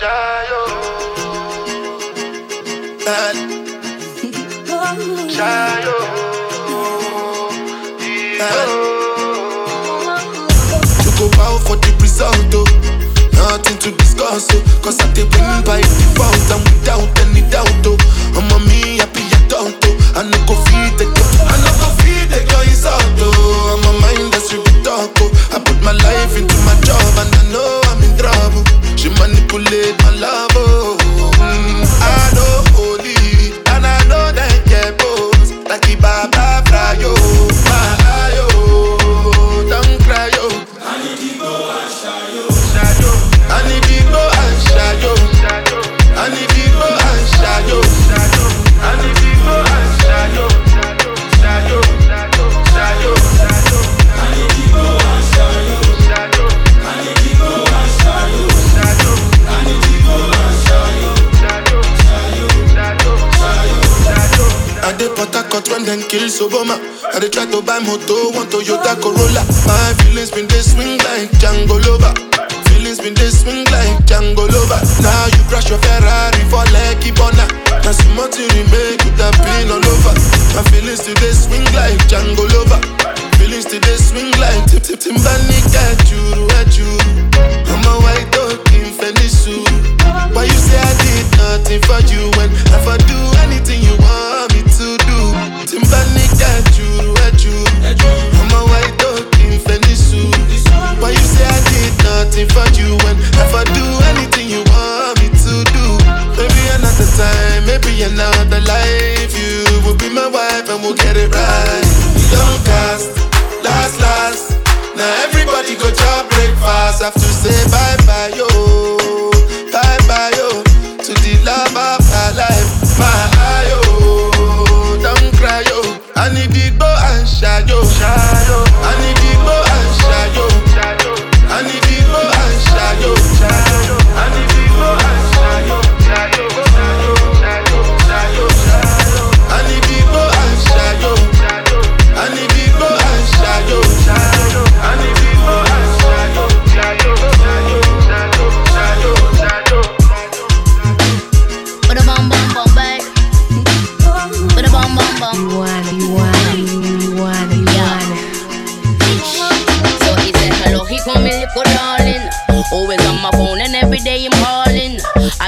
Shayo. Shayo. You go bow for the result, oh. Nothing to discuss, oh. Cause I did win by default and without any doubt, oh. I'm a me happy adult, oh. I no go feed the girl, I no go feed the girl insult, oh. I'm a mind that's really talk, oh. I put my life into my job and I know I'm in trouble. She manipulate my love. Dey Port Harcourt kill Soboma. I dey try to buy moto, one Toyota Corolla. My feelings been they swing like Django Lover. Feelings been they swing like Django Lover. Now you crash your Ferrari for Lucky Bona. Now some more to remake with that pin all over. My feelings today swing like Django Lover. Feelings today swing like Tip Tip Timbani Kajuru Ajuru. I'm a white dog in Fenisu. Why you say I did nothing for you when if I do anything you hello, he call me little darling. Always on my phone and every day I'm calling.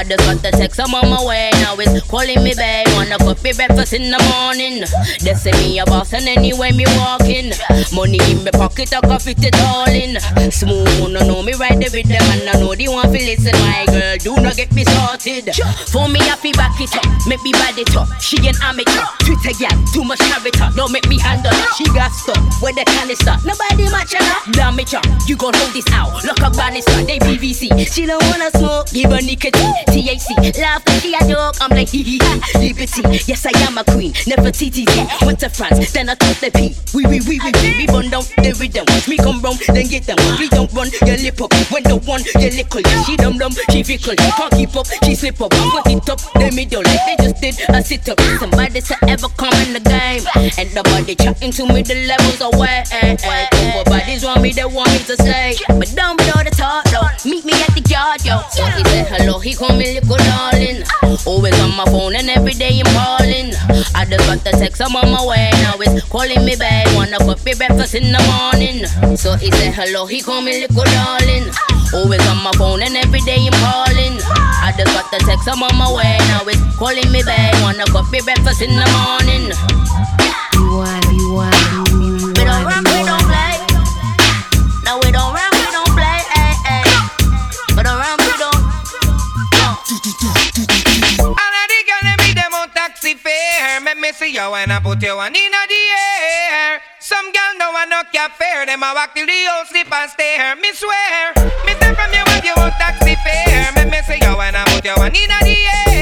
Just got the text, I'm on my way. Now it's calling me back. Wanna coffee breakfast in the morning. They say me a boss and anyway me walking. Money in my pocket, I fit it all in. Smooth, no know me right there with them and I know they want to listen. My girl, do not get me started. For me, I feel back it up, make me bad it up. She an amateur, Twitter gal, too much character. Don't make me handle it. She got stuck where the canister. Nobody match her. Damn it. You gon' hold this out. Lock up banister, they PVC. She don't wanna smoke, give her nicotine. THC, laugh, she a joke. I'm like, hee hee liberty. Yes, I am a queen, never TTT. Went to France, then I took the P. We, we, we, we, we, we bun down the rhythm. Watch me come round, then get them. We don't run, your lip up. When the one, your lickle. She dumb dumb, she fickle. Can't keep up, she slip up. Put it up, the middle, like they just did a sit up. Somebody to ever come in the game. And the body chatting to me, the levels away. Eh, eh. Over bodies want me, they want me to stay. But down below he said hello, he call me little darling. Always on my phone and every day I'm calling. I just got the text, I'm on my way. Now it's calling me back. Wanna coffee breakfast in the morning. So he said hello, he call me little darling. Always on my phone and every day I'm calling. I just got the text, I'm on my way. Now it's calling me back. Wanna coffee breakfast in the morning. You me when I put you one in the air. Some girl no want no cap fare. Them a walk till the whole sleep and stare. Me swear, me say from you what you want taxi fare. Make me see you when I put you one in the air.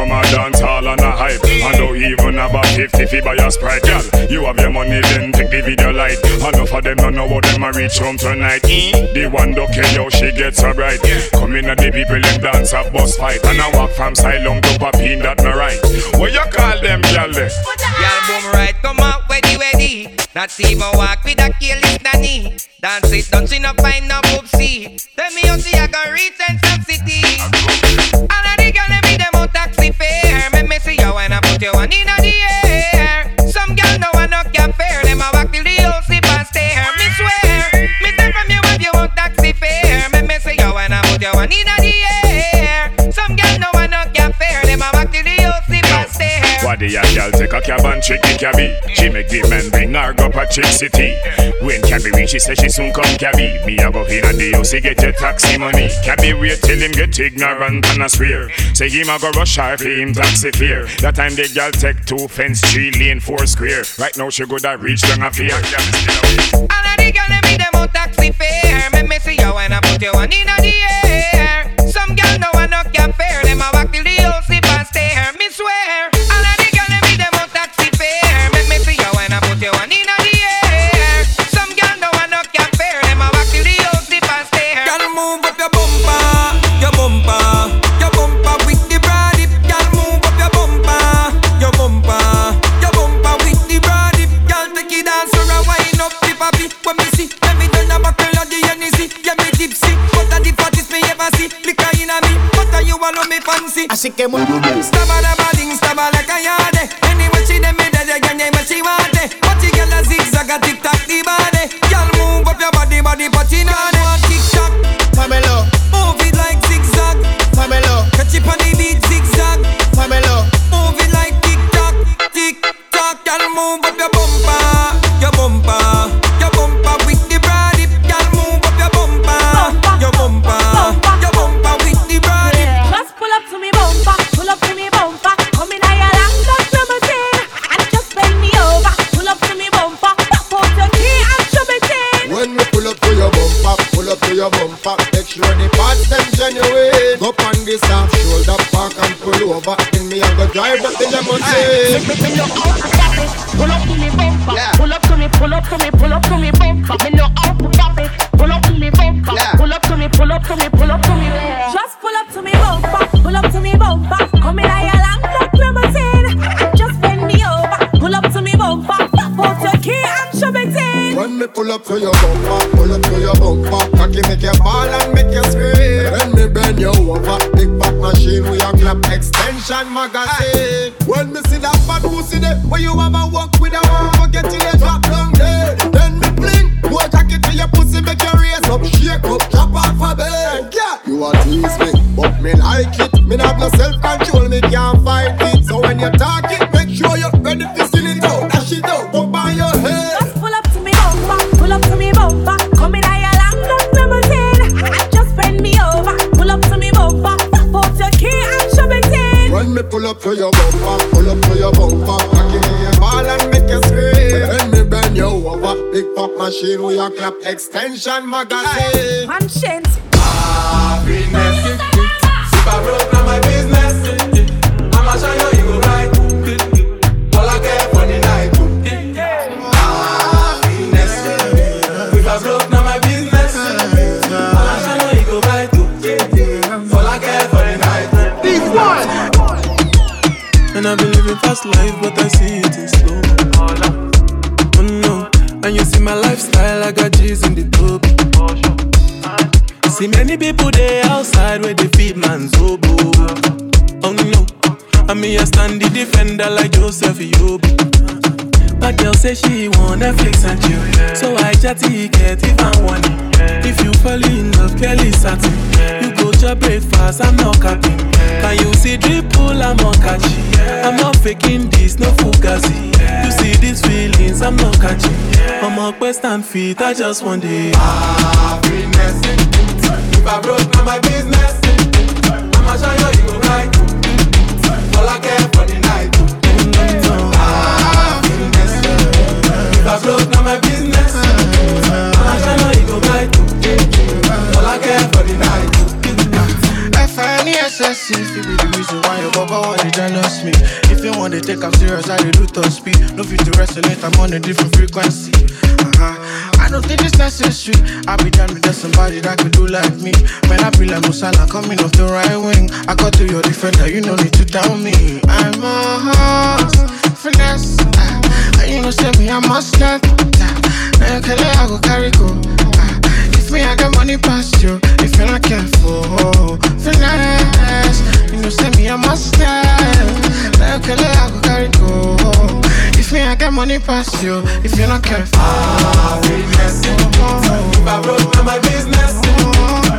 come a dance hall on a hype. I don't even have a 50 fee by your sprite, girl. You have your money, then take the video light. Enough of them don't know what them a reach home tonight. The one do yo, she gets her right. Come in at the people them dance a boss fight, and I walk from silent to papin that me right. What you call them, girl? Y'all boom right, come out, ready, ready. Not even walk with a killing Danny. Dance it, don't she not find no boobsy. Tell me how she I go reach and some city. I body a girl take a cab and tricky cabby. She make the men bring her up a trick city. When cabby reach, she say she soon come cabby. Me a go in and the house, he get your taxi money. Cabby wait till him get ignorant and a swear. Say him a go rush her pay him taxi fare. That time the girl take two fence, three lane, four square. Right now she go that reach down a fear. All of the girl them me them on taxi fare. Me me see you when I put you on in the air. que mueve. Pull up to me, pull up. extension magazine. One chain And me a stand the defender like Joseph Yobo. But girl say she want Netflix and chill. So I chatty get even one. If you fall in love, Kelly satin. You go to breakfast, I'm not capping. Can you see drip pull, I'm not catching. I'm not faking this, no fugazi. You see these feelings, I'm not catching. I'm a west and feet, I just want it. Happiness. If I broke, now my business. I'ma show you, you right. I dey do to speed. No fit to resonate, I'm on a different frequency. Uh-huh. I don't think it's necessary. I be down with somebody that could do like me. Man, I be like Musala coming off the right wing. I got to your defender, you no need to down me. I'm a horse, finesse. Uh, you know, say me, I must not. Now you can let I go carry go. Uh, if me, I got money past you. If you're not careful, finesse. You know, say me, I must not. money pass you if you're not careful. Ah, business. Oh, oh, oh. If I my business. Oh, oh, oh.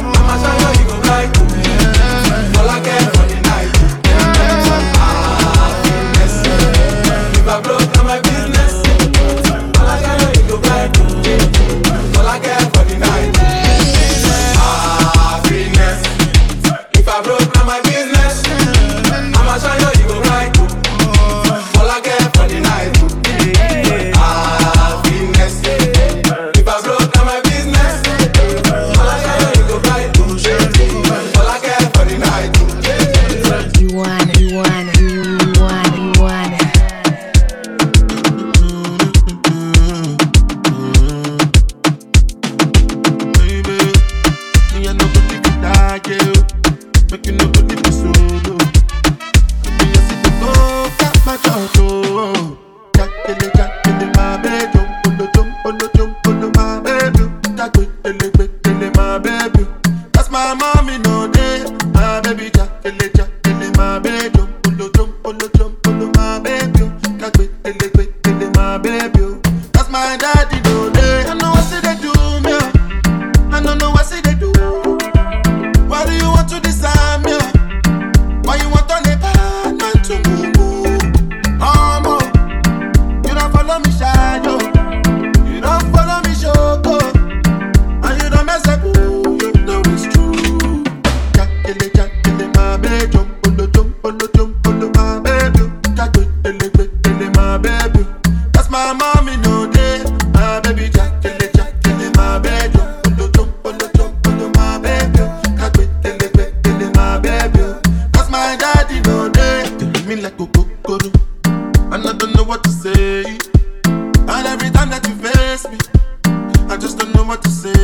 what to say.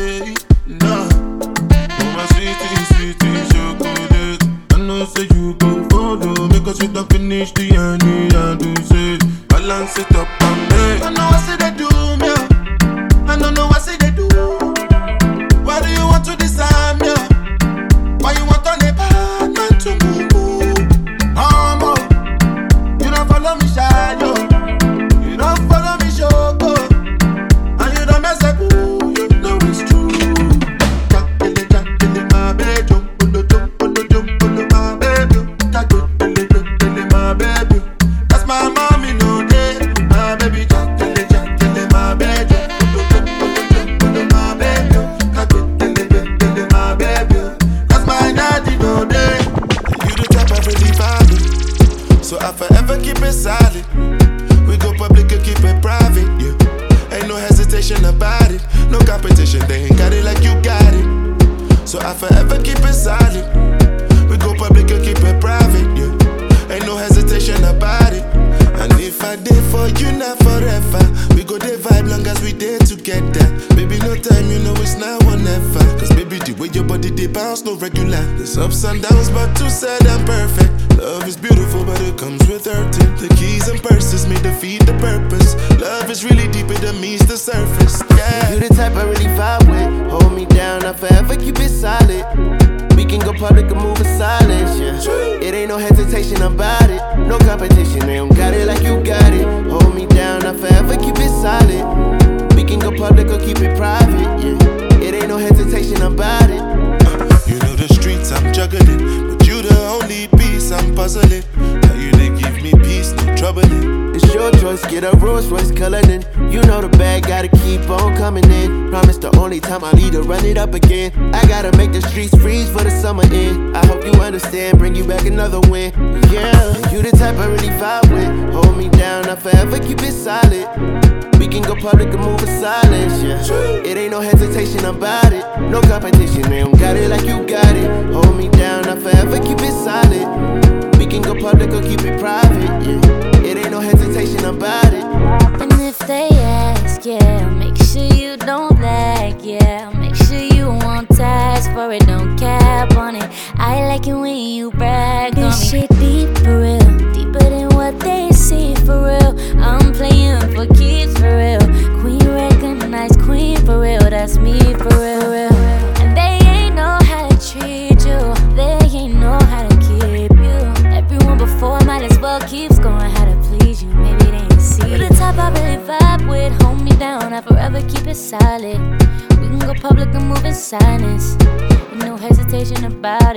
It's ups and downs, but too sad and perfect. Love is beautiful, but it comes with hurting. The keys and purses may defeat the purpose. Love is really deeper than meets the surface. Yeah. You the type I really vibe with. Hold me down, I forever keep it solid. We can go public and move in silence. Yeah. It ain't no hesitation about it. No competition, they don't got it like bag, gotta keep on coming in. Promise the only time I leave to run it up again. I gotta make the streets freeze for the summer in. I hope you understand, bring you back another win. Yeah, you the type I really vibe with. Hold me down, I forever keep it solid. We can go public and move in silence, yeah. It ain't no hesitation about it. No competition, man. Got it like you got it. Hold me down, I forever keep it solid. We can go public or keep it private, yeah. It ain't no hesitation about it. And if they ask, yeah. Make sure you don't lag, yeah. Make sure you want tags for it, don't cap on it. I like it when you brag this on me. Shit deep for real, deeper than what they see for real. I'm playing for kids for real. Queen recognize queen for real, that's me for real. real.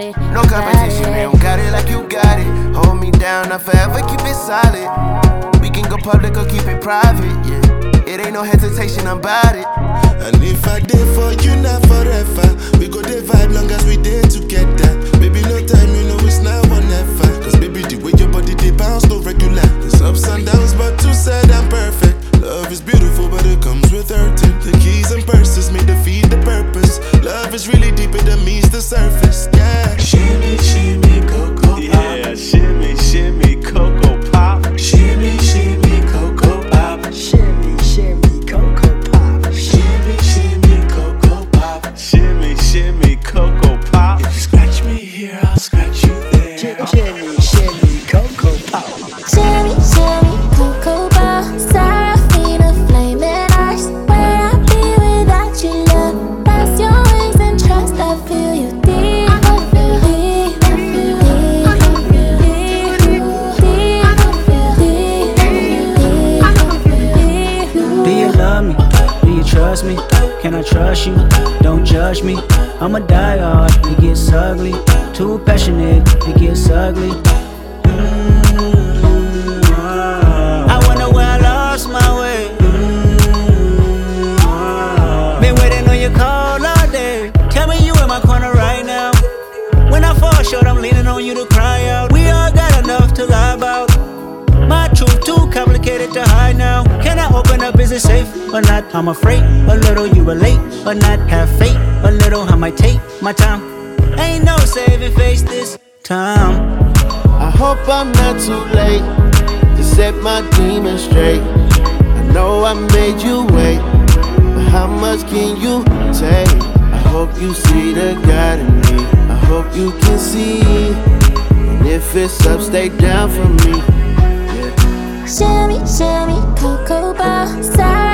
It. No about competition, it. they don't got it like you got it. Hold me down, I forever keep it solid. We can go public or keep it private, yeah. It ain't no hesitation about it. And if I did for you, not forever. We go the vibe long as we did together. Baby, no time, you know it's Leaning you to cry out. We all got enough to lie about. My truth too complicated to hide now. Can I open up? Is it safe or not? I'm afraid a little you relate or not. Have faith a little. I might take my time. Ain't no saving face this time. I hope I'm not too late to set my demons straight. I know I made you wait, but how much can you take? I hope you see the God in me. You can see. And if it's up, stay down for me. Shimmy, shimmy, cocoa ball, Serafina.